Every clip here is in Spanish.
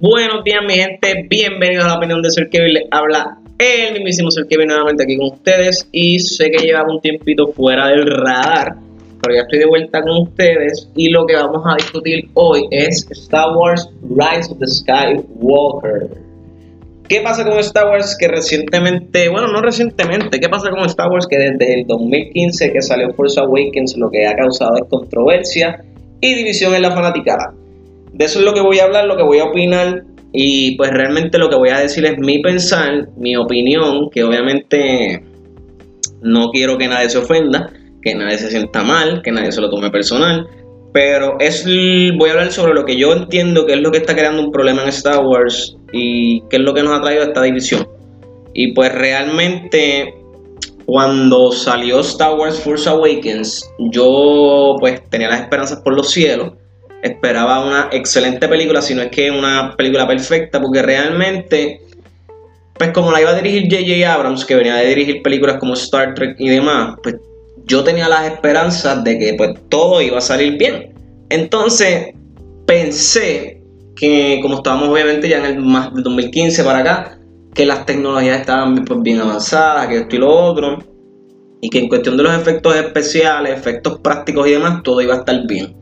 Buenos días mi gente, bienvenidos a la opinión de Sir Kevin, les habla el mismísimo Sir Kevin nuevamente aquí con ustedes y sé que llevaba un tiempito fuera del radar, pero ya estoy de vuelta con ustedes y lo que vamos a discutir hoy es Star Wars Rise of the Skywalker. ¿Qué pasa con Star Wars que recientemente, bueno, no recientemente, qué pasa con Star Wars que desde el 2015 que salió Force Awakens lo que ha causado es controversia y división en la fanaticada? De eso es lo que voy a hablar, lo que voy a opinar y pues realmente lo que voy a decir es mi pensar, mi opinión, que obviamente no quiero que nadie se ofenda, que nadie se sienta mal, que nadie se lo tome personal, pero es voy a hablar sobre lo que yo entiendo que es lo que está creando un problema en Star Wars y qué es lo que nos ha traído esta división. Y pues realmente cuando salió Star Wars Force Awakens, yo pues tenía las esperanzas por los cielos esperaba una excelente película, si no es que una película perfecta, porque realmente, pues como la iba a dirigir J.J. Abrams, que venía de dirigir películas como Star Trek y demás, pues yo tenía las esperanzas de que pues todo iba a salir bien. Entonces pensé que como estábamos obviamente ya en el más del 2015 para acá, que las tecnologías estaban pues, bien avanzadas, que esto y lo otro, y que en cuestión de los efectos especiales, efectos prácticos y demás, todo iba a estar bien.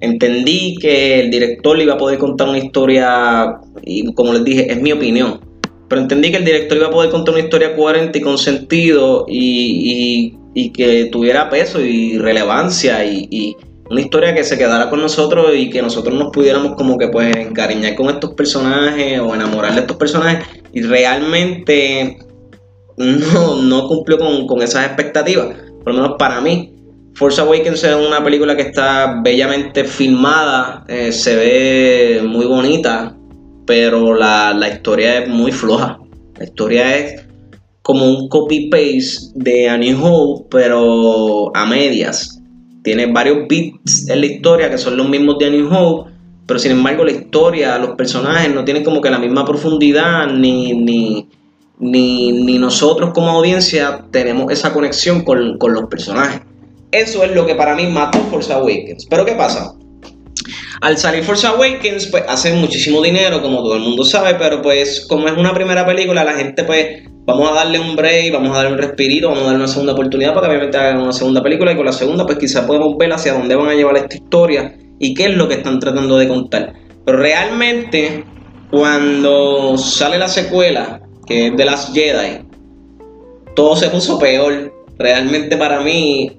Entendí que el director le iba a poder contar una historia, y como les dije, es mi opinión, pero entendí que el director iba a poder contar una historia coherente y con sentido y, que tuviera peso y relevancia y, una historia que se quedara con nosotros y que nosotros nos pudiéramos como que pues encariñar con estos personajes o enamorar de estos personajes y realmente no, no cumplió con, con esas expectativas, por lo menos para mí. Force Awakens es una película que está bellamente filmada, eh, se ve muy bonita, pero la, historia es muy floja. La historia es como un copy-paste de A New Hope, pero a medias. Tiene varios beats en la historia que son los mismos de A New Hope, pero sin embargo la historia, los personajes no tienen como que la misma profundidad, ni, ni, ni, nosotros como audiencia tenemos esa conexión con, con los personajes. Eso es lo que para mí mató Force Awakens. Pero ¿qué pasa? Al salir Force Awakens, pues hace muchísimo dinero, como todo el mundo sabe, pero pues como es una primera película, la gente pues vamos a darle un break, vamos a darle un respirito, vamos a darle una segunda oportunidad para que obviamente hagan una segunda película y con la segunda pues quizás podemos ver hacia dónde van a llevar esta historia y qué es lo que están tratando de contar. Pero realmente cuando sale la secuela, que es de las Jedi, todo se puso peor. Realmente para mí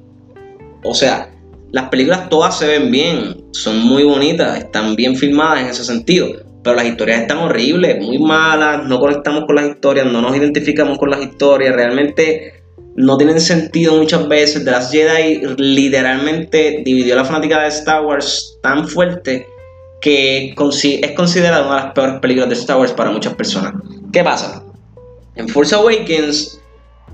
o sea, las películas todas se ven bien, son muy bonitas, están bien filmadas en ese sentido, pero las historias están horribles, muy malas, no conectamos con las historias, no nos identificamos con las historias, realmente no tienen sentido muchas veces. The Last Jedi literalmente dividió la fanática de Star Wars tan fuerte que es considerada una de las peores películas de Star Wars para muchas personas. ¿Qué pasa? En Force Awakens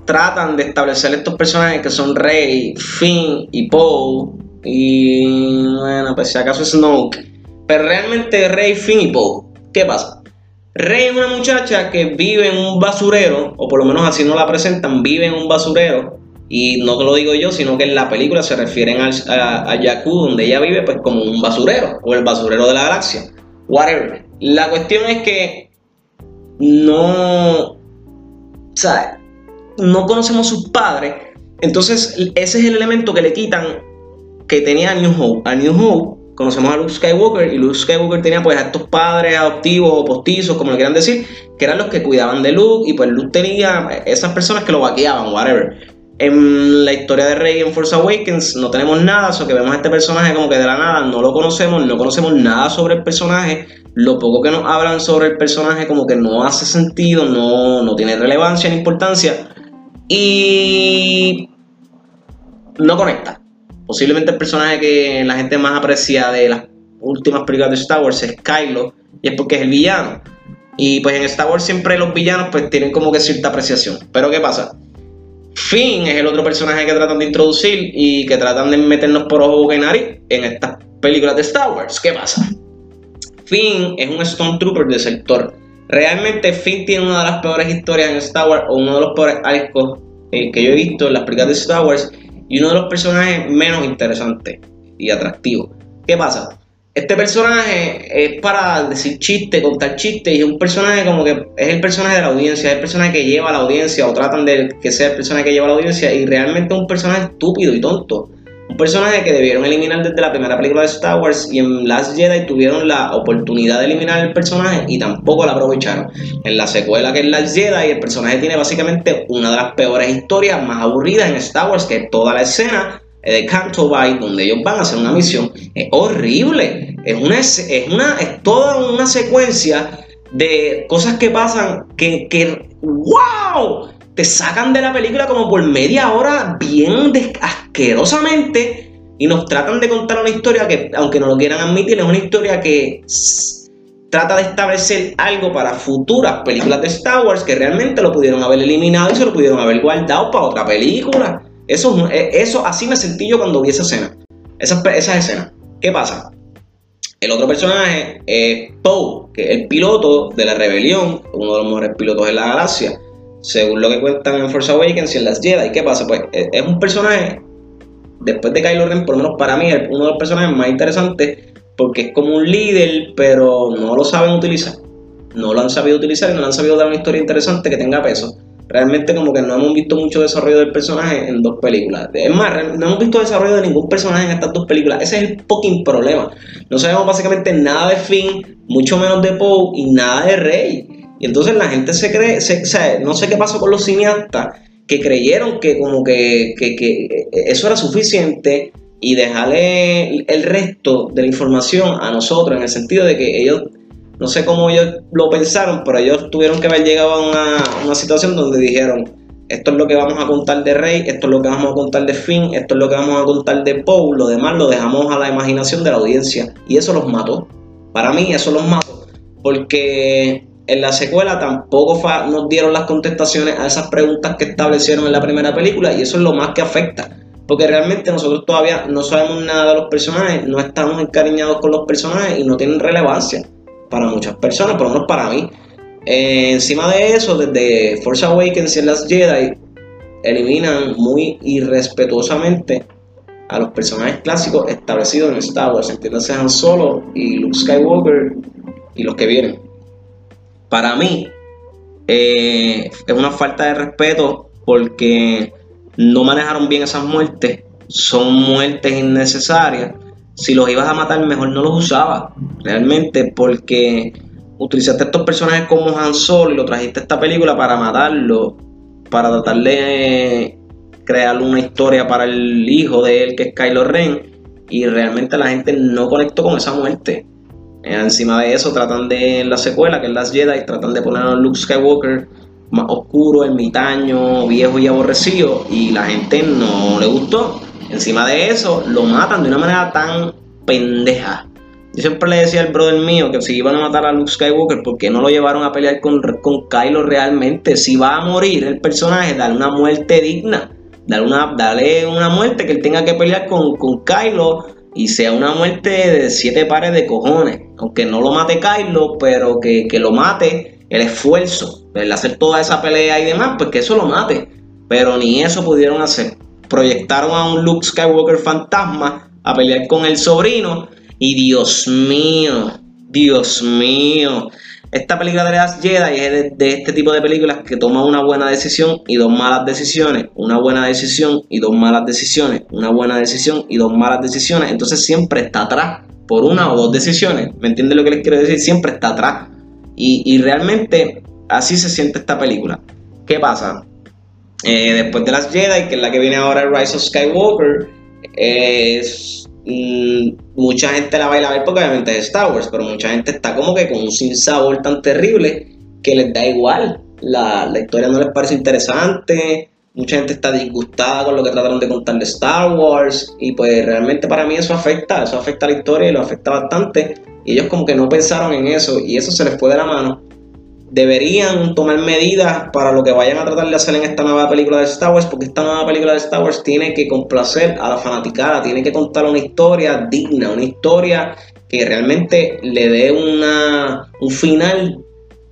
tratan de establecer estos personajes que son Rey, Finn y Poe. Y bueno, pues si acaso Snoke. Pero realmente Rey, Finn y Poe. ¿Qué pasa? Rey es una muchacha que vive en un basurero, o por lo menos así no la presentan, vive en un basurero. Y no te lo digo yo, sino que en la película se refieren a, a, Jakku, donde ella vive, pues como un basurero, o el basurero de la galaxia. Whatever. La cuestión es que no. ¿Sabes? No conocemos sus padres. Entonces, ese es el elemento que le quitan que tenía a New Hope. A New Hope conocemos a Luke Skywalker y Luke Skywalker tenía pues a estos padres adoptivos o postizos, como le quieran decir, que eran los que cuidaban de Luke y pues Luke tenía esas personas que lo vaqueaban, whatever. En la historia de Rey en Force Awakens no tenemos nada, solo que vemos a este personaje como que de la nada, no lo conocemos, no conocemos nada sobre el personaje, lo poco que nos hablan sobre el personaje como que no hace sentido, no, no tiene relevancia ni importancia y no conecta. Posiblemente el personaje que la gente más aprecia de las últimas películas de Star Wars es Kylo, y es porque es el villano. Y pues en Star Wars siempre los villanos pues tienen como que cierta apreciación. Pero ¿qué pasa? Finn es el otro personaje que tratan de introducir y que tratan de meternos por ojo, boca y nariz en estas películas de Star Wars. ¿Qué pasa? Finn es un Stormtrooper del sector Realmente Finn tiene una de las peores historias en Star Wars, o uno de los peores arcos eh, que yo he visto en las películas de Star Wars, y uno de los personajes menos interesantes y atractivos. ¿Qué pasa? este personaje es para decir chiste, contar chistes, y es un personaje como que es el personaje de la audiencia, es el personaje que lleva a la audiencia, o tratan de que sea el personaje que lleva a la audiencia, y realmente es un personaje estúpido y tonto. Un personaje que debieron eliminar desde la primera película de Star Wars y en Last Jedi tuvieron la oportunidad de eliminar el personaje y tampoco la aprovecharon. En la secuela que es Last Jedi, el personaje tiene básicamente una de las peores historias más aburridas en Star Wars, que es toda la escena de Canto Bay, donde ellos van a hacer una misión, es horrible. Es una, es una, es toda una secuencia de cosas que pasan que, que ¡wow! Te sacan de la película como por media hora bien asquerosamente y nos tratan de contar una historia que, aunque no lo quieran admitir, es una historia que trata de establecer algo para futuras películas de Star Wars que realmente lo pudieron haber eliminado y se lo pudieron haber guardado para otra película. Eso, eh, eso así me sentí yo cuando vi esa escena. Esa, esa escena. ¿Qué pasa? El otro personaje es Poe, que es el piloto de la rebelión, uno de los mejores pilotos de la galaxia, según lo que cuentan en Force Awakens y en las Jedi. ¿Qué pasa? Pues eh, es un personaje, después de Kylo Ren, por lo menos para mí, es uno de los personajes más interesantes, porque es como un líder, pero no lo saben utilizar. No lo han sabido utilizar y no le han sabido dar una historia interesante que tenga peso realmente como que no hemos visto mucho desarrollo del personaje en dos películas. Es más, no hemos visto desarrollo de ningún personaje en estas dos películas. Ese es el fucking problema. No sabemos básicamente nada de Finn, mucho menos de Poe y nada de Rey. Y entonces la gente se cree, o sea, no sé qué pasó con los cineastas que creyeron que como que, eso era suficiente y dejarle el resto de la información a nosotros en el sentido de que ellos no sé cómo ellos lo pensaron, pero ellos tuvieron que haber llegado a una, situación donde dijeron, esto es lo que vamos a contar de Rey, esto es lo que vamos a contar de Finn, esto es lo que vamos a contar de Poe, lo demás lo dejamos a la imaginación de la audiencia. Y eso los mató. Para mí eso los mató. Porque en la secuela tampoco nos dieron las contestaciones a esas preguntas que establecieron en la primera película y eso es lo más que afecta. Porque realmente nosotros todavía no sabemos nada de los personajes, no estamos encariñados con los personajes y no tienen relevancia para muchas personas, por lo menos para mí. Eh, encima de eso, desde Force Awakens y en las Jedi, eliminan muy irrespetuosamente a los personajes clásicos establecidos en Star Wars, entiéndase Han Solo y Luke Skywalker y los que vienen. Para mí, eh, es una falta de respeto porque no manejaron bien esas muertes, son muertes innecesarias si los ibas a matar, mejor no los usabas. Realmente, porque utilizaste estos personajes como Han Solo y lo trajiste a esta película para matarlo, para tratar de crear una historia para el hijo de él, que es Kylo Ren, y realmente la gente no conectó con esa muerte. Eh, encima de eso, tratan de, en la secuela, que es Las Jedi, tratan de poner a Luke Skywalker más oscuro, ermitaño, viejo y aborrecido, y la gente no le gustó. Encima de eso, lo matan de una manera tan pendeja. Yo siempre le decía al brother mío que si iban a matar a Luke Skywalker, ¿por qué no lo llevaron a pelear con, con Kylo realmente? Si va a morir el personaje, dale una muerte digna. Dale una, una muerte que él tenga que pelear con, con Kylo y sea una muerte de siete pares de cojones. Aunque no lo mate Kylo, pero que, que lo mate el esfuerzo, el hacer toda esa pelea y demás, pues que eso lo mate. Pero ni eso pudieron hacer proyectaron a un Luke Skywalker fantasma a pelear con el sobrino. Y Dios mío, Dios mío. Esta película de las Jedi es de, este tipo de películas que toma una buena decisión y dos malas decisiones. Una buena decisión y dos malas decisiones. Una buena decisión y dos malas decisiones. Entonces siempre está atrás por una o dos decisiones. ¿Me entiendes lo que les quiero decir? Siempre está atrás. Y, y realmente así se siente esta película. ¿Qué pasa? Eh, después de las Jedi, que es la que viene ahora, Rise of Skywalker, es, mm, mucha gente la va a ir a ver porque obviamente es Star Wars, pero mucha gente está como que con un sinsabor tan terrible que les da igual. La, la historia no les parece interesante, mucha gente está disgustada con lo que trataron de contar de Star Wars y pues realmente para mí eso afecta, eso afecta a la historia y lo afecta bastante y ellos como que no pensaron en eso y eso se les fue de la mano. Deberían tomar medidas para lo que vayan a tratar de hacer en esta nueva película de Star Wars, porque esta nueva película de Star Wars tiene que complacer a la fanaticada, tiene que contar una historia digna, una historia que realmente le dé una, un final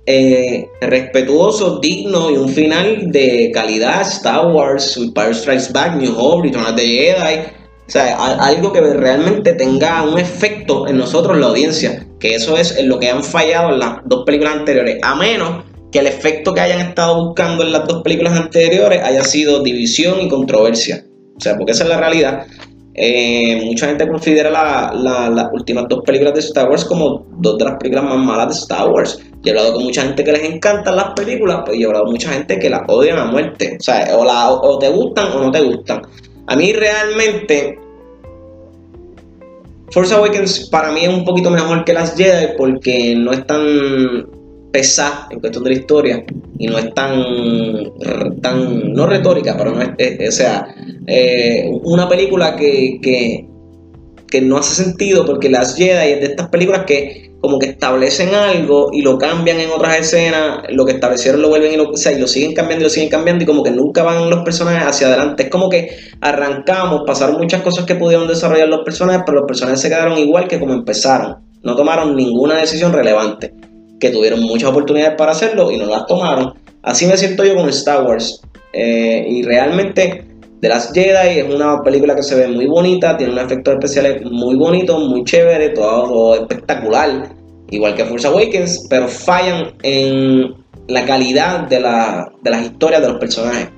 eh, respetuoso, digno y un final de calidad. Star Wars, Empire Strikes Back, New Hope, Return of the Jedi. O sea, algo que realmente tenga un efecto en nosotros, la audiencia. Que eso es lo que han fallado en las dos películas anteriores. A menos que el efecto que hayan estado buscando en las dos películas anteriores haya sido división y controversia. O sea, porque esa es la realidad. Eh, mucha gente considera las últimas dos películas de Star Wars como dos de las películas más malas de Star Wars. Yo he hablado con mucha gente que les encantan las películas, pues yo he hablado con mucha gente que las odian a muerte. O sea, o, o te gustan o no te gustan. A mí realmente Force Awakens para mí es un poquito mejor que las Jedi porque no es tan pesada en cuestión de la historia y no es tan, tan no retórica, pero no es, o sea, eh, una película que, que, que, no hace sentido porque las Jedi es de estas películas que como que establecen algo y lo cambian en otras escenas, lo que establecieron lo vuelven y lo, o sea, y lo siguen cambiando y lo siguen cambiando y como que nunca van los personajes hacia adelante. Es como que arrancamos, pasaron muchas cosas que pudieron desarrollar los personajes, pero los personajes se quedaron igual que como empezaron. No tomaron ninguna decisión relevante, que tuvieron muchas oportunidades para hacerlo y no las tomaron. Así me siento yo con Star Wars. Eh, y realmente The Last Jedi es una película que se ve muy bonita, tiene unos efectos especiales muy bonitos, muy chévere, todo, espectacular, igual que Force Awakens, pero fallan en la calidad de, de las historias de los personajes.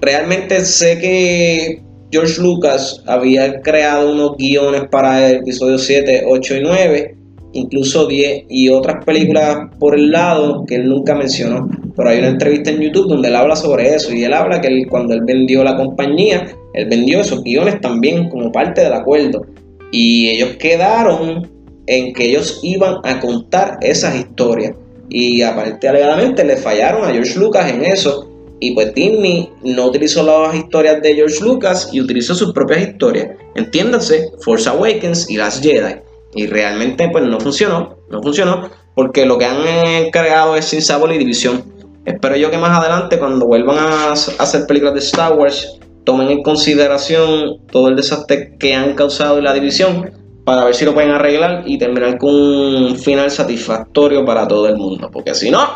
Realmente sé que George Lucas había creado unos guiones para el episodio 7, 8 y 9 incluso 10 y otras películas por el lado que él nunca mencionó. Pero hay una entrevista en YouTube donde él habla sobre eso y él habla que cuando él vendió la compañía, él vendió esos guiones también como parte del acuerdo. Y ellos quedaron en que ellos iban a contar esas historias. Y aparentemente alegadamente le fallaron a George Lucas en eso. Y pues Disney no utilizó las historias de George Lucas y utilizó sus propias historias. Entiéndase, Force Awakens y Last Jedi. Y realmente pues no funcionó, no funcionó, porque lo que han encargado es sin sabor y división. Espero yo que más adelante cuando vuelvan a hacer películas de Star Wars tomen en consideración todo el desastre que han causado y la división para ver si lo pueden arreglar y terminar con un final satisfactorio para todo el mundo. Porque si no,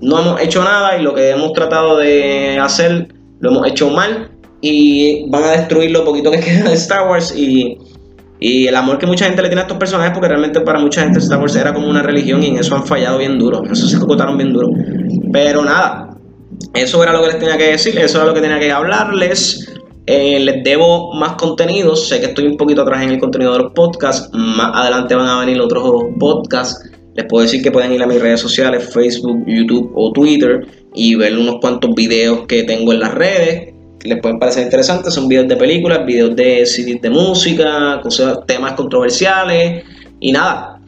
no hemos hecho nada y lo que hemos tratado de hacer lo hemos hecho mal y van a destruir lo poquito que queda de Star Wars y y el amor que mucha gente le tiene a estos personajes, porque realmente para mucha gente Star Wars era como una religión y en eso han fallado bien duro. En eso se cocotaron bien duro. Pero nada, eso era lo que les tenía que decir, eso era lo que tenía que hablarles. Eh, les debo más contenidos. Sé que estoy un poquito atrás en el contenido de los podcasts. Más adelante van a venir otros podcasts. Les puedo decir que pueden ir a mis redes sociales, Facebook, YouTube o Twitter y ver unos cuantos videos que tengo en las redes les pueden parecer interesantes. Son videos de películas, videos de CDs de música, temas controversiales. Y nada,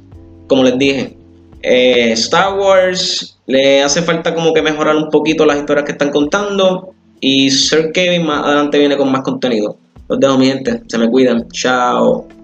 como les dije, eh, Star Wars le hace falta como que mejorar un poquito las historias que están contando. Y Sir Kevin más adelante viene con más contenido. Los dejo, mi gente. Se me cuidan. Chao.